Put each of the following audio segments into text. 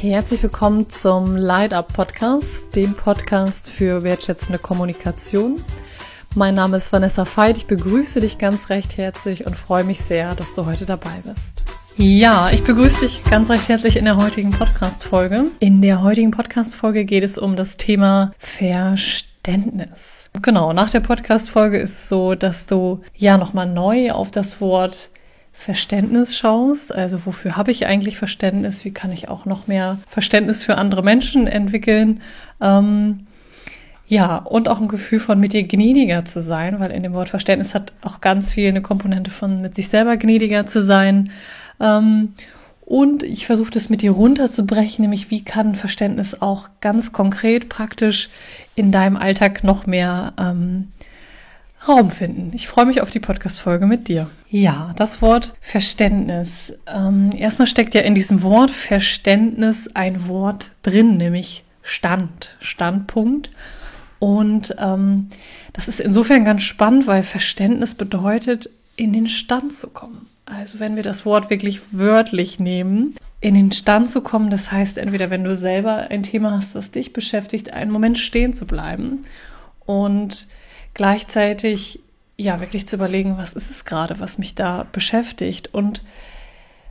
Herzlich willkommen zum Light Up Podcast, dem Podcast für wertschätzende Kommunikation. Mein Name ist Vanessa Veit. Ich begrüße dich ganz recht herzlich und freue mich sehr, dass du heute dabei bist. Ja, ich begrüße dich ganz recht herzlich in der heutigen Podcast-Folge. In der heutigen Podcast-Folge geht es um das Thema Verständnis. Genau, nach der Podcast-Folge ist es so, dass du ja nochmal neu auf das Wort Verständnis schaust. Also wofür habe ich eigentlich Verständnis? Wie kann ich auch noch mehr Verständnis für andere Menschen entwickeln? Ähm, ja, und auch ein Gefühl von mit dir gnädiger zu sein, weil in dem Wort Verständnis hat auch ganz viel eine Komponente von mit sich selber gnädiger zu sein. Ähm, und ich versuche das mit dir runterzubrechen, nämlich wie kann Verständnis auch ganz konkret, praktisch in deinem Alltag noch mehr ähm, Raum finden. Ich freue mich auf die Podcast-Folge mit dir. Ja, das Wort Verständnis. Ähm, erstmal steckt ja in diesem Wort Verständnis ein Wort drin, nämlich Stand, Standpunkt. Und ähm, das ist insofern ganz spannend, weil Verständnis bedeutet, in den Stand zu kommen. Also wenn wir das Wort wirklich wörtlich nehmen, in den Stand zu kommen, das heißt entweder, wenn du selber ein Thema hast, was dich beschäftigt, einen Moment stehen zu bleiben und gleichzeitig ja wirklich zu überlegen, was ist es gerade, was mich da beschäftigt. Und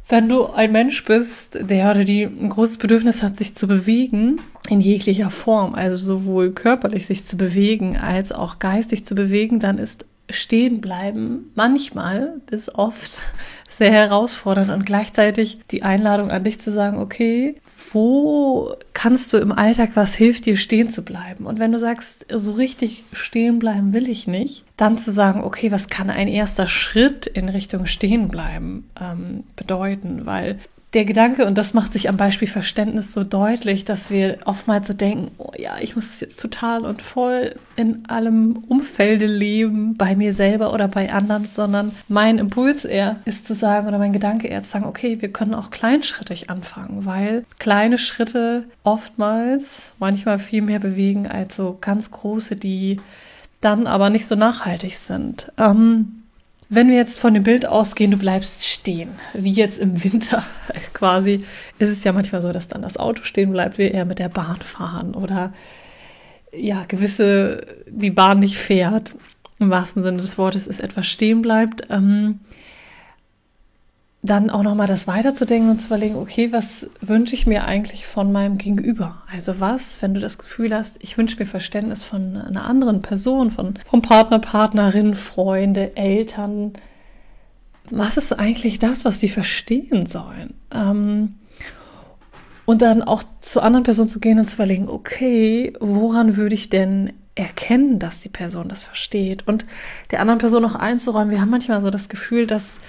wenn du ein Mensch bist, der oder die ein großes Bedürfnis hat, sich zu bewegen, in jeglicher Form, also sowohl körperlich sich zu bewegen als auch geistig zu bewegen, dann ist stehen bleiben manchmal bis oft sehr herausfordernd und gleichzeitig die Einladung an dich zu sagen, okay, wo kannst du im Alltag, was hilft dir stehen zu bleiben? Und wenn du sagst, so richtig stehen bleiben will ich nicht, dann zu sagen, okay, was kann ein erster Schritt in Richtung stehen bleiben ähm, bedeuten? Weil der Gedanke, und das macht sich am Beispiel Verständnis so deutlich, dass wir oftmals so denken, oh ja, ich muss jetzt total und voll in allem Umfelde leben, bei mir selber oder bei anderen, sondern mein Impuls eher ist zu sagen, oder mein Gedanke eher zu sagen, okay, wir können auch kleinschrittig anfangen, weil kleine Schritte oftmals manchmal viel mehr bewegen als so ganz große, die dann aber nicht so nachhaltig sind. Ähm, wenn wir jetzt von dem Bild ausgehen, du bleibst stehen, wie jetzt im Winter quasi, ist es ja manchmal so, dass dann das Auto stehen bleibt, wir eher mit der Bahn fahren oder ja, gewisse, die Bahn nicht fährt, im wahrsten Sinne des Wortes, ist etwas stehen bleibt. Ähm, dann auch nochmal das weiterzudenken und zu überlegen, okay, was wünsche ich mir eigentlich von meinem Gegenüber? Also was, wenn du das Gefühl hast, ich wünsche mir Verständnis von einer anderen Person, von, vom Partner, Partnerin, Freunde, Eltern. Was ist eigentlich das, was sie verstehen sollen? Ähm, und dann auch zu anderen Personen zu gehen und zu überlegen, okay, woran würde ich denn erkennen, dass die Person das versteht? Und der anderen Person auch einzuräumen. Wir haben manchmal so das Gefühl, dass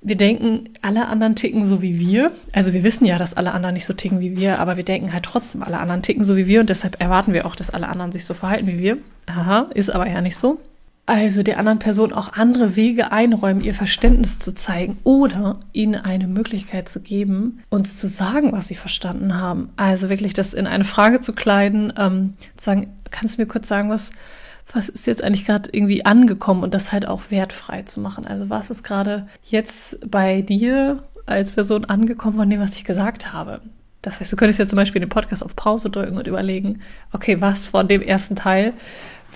wir denken, alle anderen ticken so wie wir. Also wir wissen ja, dass alle anderen nicht so ticken wie wir, aber wir denken halt trotzdem, alle anderen ticken so wie wir und deshalb erwarten wir auch, dass alle anderen sich so verhalten wie wir. Aha, ist aber ja nicht so. Also der anderen Person auch andere Wege einräumen, ihr Verständnis zu zeigen oder ihnen eine Möglichkeit zu geben, uns zu sagen, was sie verstanden haben. Also wirklich das in eine Frage zu kleiden, ähm, zu sagen, kannst du mir kurz sagen, was was ist jetzt eigentlich gerade irgendwie angekommen und das halt auch wertfrei zu machen. Also was ist gerade jetzt bei dir als Person angekommen von dem, was ich gesagt habe. Das heißt, du könntest ja zum Beispiel den Podcast auf Pause drücken und überlegen, okay, was von dem ersten Teil,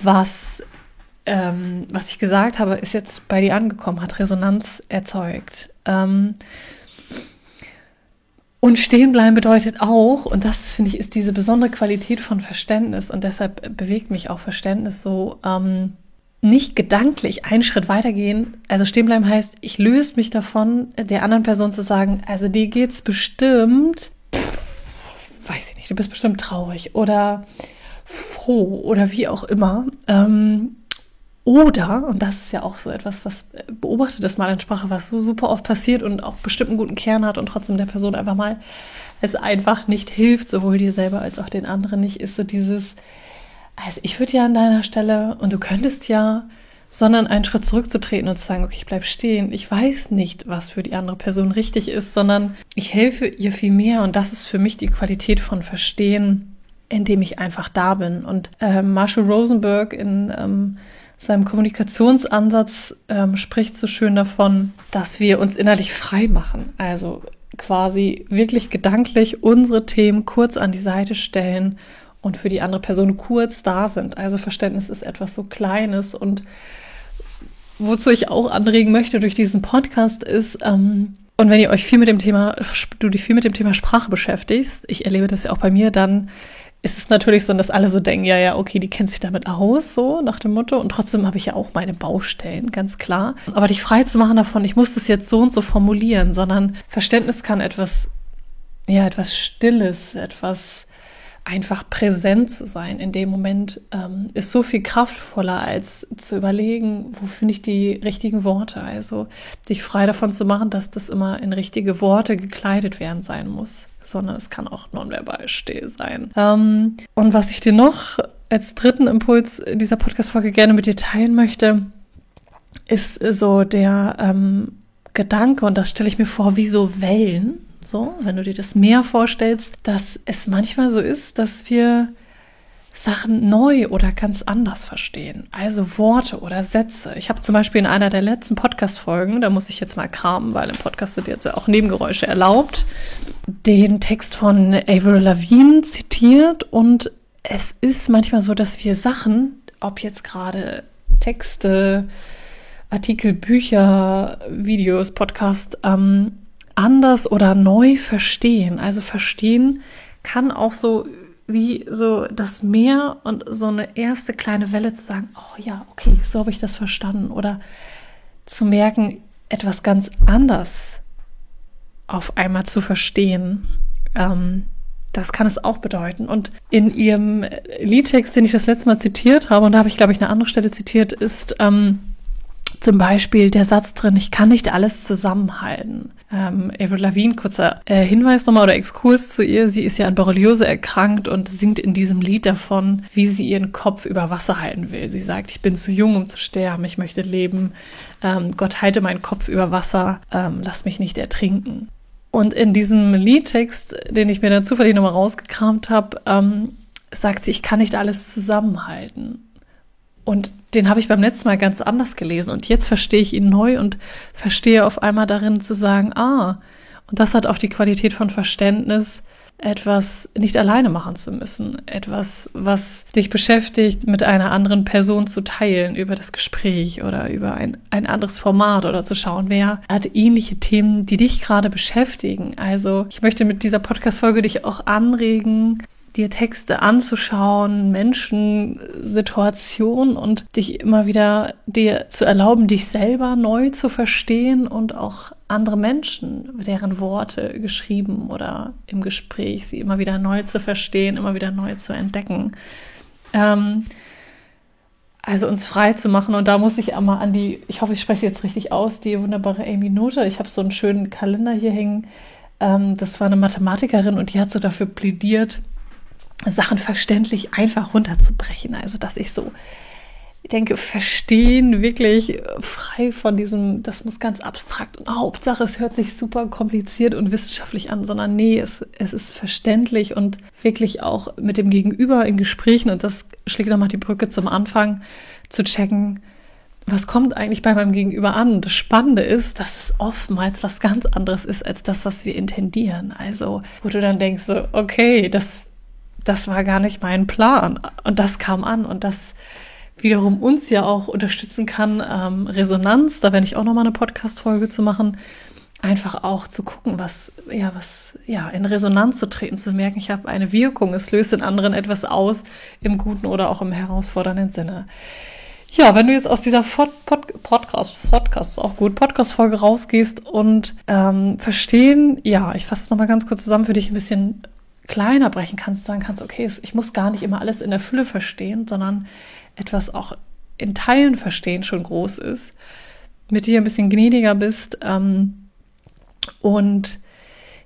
was, ähm, was ich gesagt habe, ist jetzt bei dir angekommen, hat Resonanz erzeugt. Ähm, und stehen bleiben bedeutet auch, und das finde ich ist diese besondere Qualität von Verständnis und deshalb bewegt mich auch Verständnis so, ähm, nicht gedanklich einen Schritt weitergehen. Also stehen bleiben heißt, ich löse mich davon, der anderen Person zu sagen, also dir geht's bestimmt, weiß ich nicht, du bist bestimmt traurig oder froh oder wie auch immer. Ähm, oder, und das ist ja auch so etwas, was äh, beobachtet das mal in Sprache, was so super oft passiert und auch bestimmt einen guten Kern hat und trotzdem der Person einfach mal es einfach nicht hilft, sowohl dir selber als auch den anderen nicht, ist so dieses, also ich würde ja an deiner Stelle, und du könntest ja, sondern einen Schritt zurückzutreten und zu sagen, okay, ich bleib stehen. Ich weiß nicht, was für die andere Person richtig ist, sondern ich helfe ihr viel mehr und das ist für mich die Qualität von Verstehen, indem ich einfach da bin. Und äh, Marshall Rosenberg in ähm, seinem Kommunikationsansatz ähm, spricht so schön davon, dass wir uns innerlich frei machen. Also quasi wirklich gedanklich unsere Themen kurz an die Seite stellen und für die andere Person kurz da sind. Also Verständnis ist etwas so Kleines und wozu ich auch anregen möchte durch diesen Podcast ist, ähm, und wenn ihr euch viel mit dem Thema, du dich viel mit dem Thema Sprache beschäftigst, ich erlebe das ja auch bei mir, dann ist es natürlich so, dass alle so denken, ja, ja, okay, die kennt sich damit aus, so nach dem Motto. Und trotzdem habe ich ja auch meine Baustellen, ganz klar. Aber dich frei zu machen davon, ich muss das jetzt so und so formulieren, sondern Verständnis kann etwas, ja, etwas Stilles, etwas einfach präsent zu sein in dem Moment ähm, ist so viel kraftvoller als zu überlegen, wo finde ich die richtigen Worte. Also dich frei davon zu machen, dass das immer in richtige Worte gekleidet werden sein muss, sondern es kann auch nonverbal still sein. Ähm, und was ich dir noch als dritten Impuls dieser Podcast-Folge gerne mit dir teilen möchte, ist so der ähm, Gedanke, und das stelle ich mir vor, wie so Wellen, so, wenn du dir das Meer vorstellst, dass es manchmal so ist, dass wir Sachen neu oder ganz anders verstehen. Also Worte oder Sätze. Ich habe zum Beispiel in einer der letzten Podcast-Folgen, da muss ich jetzt mal kramen, weil im Podcast sind jetzt auch Nebengeräusche erlaubt, den Text von Avril Lavigne zitiert und es ist manchmal so, dass wir Sachen, ob jetzt gerade Texte, Artikel, Bücher, Videos, Podcast, ähm, anders oder neu verstehen. Also verstehen kann auch so wie so das Meer und so eine erste kleine Welle zu sagen, oh ja, okay, so habe ich das verstanden. Oder zu merken, etwas ganz anders auf einmal zu verstehen. Ähm, das kann es auch bedeuten. Und in ihrem Liedtext, den ich das letzte Mal zitiert habe, und da habe ich, glaube ich, eine andere Stelle zitiert, ist ähm, zum Beispiel der Satz drin, ich kann nicht alles zusammenhalten. Ähm, Avril Lavigne, kurzer äh, Hinweis nochmal oder Exkurs zu ihr. Sie ist ja an Borreliose erkrankt und singt in diesem Lied davon, wie sie ihren Kopf über Wasser halten will. Sie sagt, ich bin zu jung, um zu sterben, ich möchte leben. Ähm, Gott halte meinen Kopf über Wasser, ähm, lass mich nicht ertrinken. Und in diesem Liedtext, den ich mir dann zufällig nochmal rausgekramt habe, ähm, sagt sie, ich kann nicht alles zusammenhalten. Und den habe ich beim letzten Mal ganz anders gelesen und jetzt verstehe ich ihn neu und verstehe auf einmal darin zu sagen, ah, und das hat auch die Qualität von Verständnis, etwas nicht alleine machen zu müssen, etwas, was dich beschäftigt, mit einer anderen Person zu teilen über das Gespräch oder über ein, ein anderes Format oder zu schauen, wer hat ähnliche Themen, die dich gerade beschäftigen. Also ich möchte mit dieser Podcast-Folge dich auch anregen, dir Texte anzuschauen, Menschen, Situationen und dich immer wieder dir zu erlauben, dich selber neu zu verstehen und auch andere Menschen, deren Worte geschrieben oder im Gespräch, sie immer wieder neu zu verstehen, immer wieder neu zu entdecken. Ähm, also uns frei zu machen. Und da muss ich einmal an die, ich hoffe, ich spreche jetzt richtig aus, die wunderbare Amy Note. Ich habe so einen schönen Kalender hier hängen. Ähm, das war eine Mathematikerin und die hat so dafür plädiert, Sachen verständlich einfach runterzubrechen. Also, dass ich so denke, verstehen wirklich frei von diesem, das muss ganz abstrakt und Hauptsache, es hört sich super kompliziert und wissenschaftlich an, sondern nee, es, es ist verständlich und wirklich auch mit dem Gegenüber in Gesprächen und das schlägt nochmal die Brücke zum Anfang zu checken, was kommt eigentlich bei meinem Gegenüber an? Das Spannende ist, dass es oftmals was ganz anderes ist als das, was wir intendieren. Also, wo du dann denkst, so, okay, das, das war gar nicht mein Plan. Und das kam an und das wiederum uns ja auch unterstützen kann, ähm, Resonanz, da werde ich auch nochmal eine Podcast-Folge zu machen, einfach auch zu gucken, was, ja, was, ja, in Resonanz zu treten, zu merken, ich habe eine Wirkung, es löst in anderen etwas aus, im guten oder auch im herausfordernden Sinne. Ja, wenn du jetzt aus dieser Pod Pod Podcast, Podcast auch gut, Podcast-Folge rausgehst und ähm, verstehen, ja, ich fasse es nochmal ganz kurz zusammen für dich ein bisschen kleiner brechen kannst, sagen kannst, okay, ich muss gar nicht immer alles in der Fülle verstehen, sondern etwas auch in Teilen verstehen schon groß ist, mit dir ein bisschen gnädiger bist ähm, und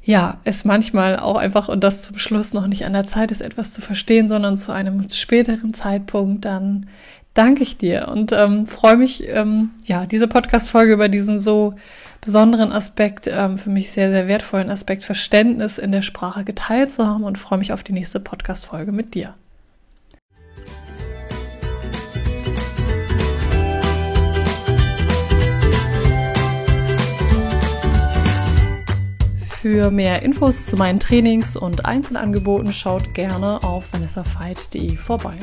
ja, es manchmal auch einfach, und das zum Schluss noch nicht an der Zeit ist, etwas zu verstehen, sondern zu einem späteren Zeitpunkt, dann danke ich dir und ähm, freue mich, ähm, ja, diese Podcast-Folge über diesen so besonderen Aspekt, ähm, für mich sehr, sehr wertvollen Aspekt Verständnis in der Sprache geteilt zu haben und freue mich auf die nächste Podcast-Folge mit dir. Für mehr Infos zu meinen Trainings und Einzelangeboten schaut gerne auf vanessafeit.de vorbei.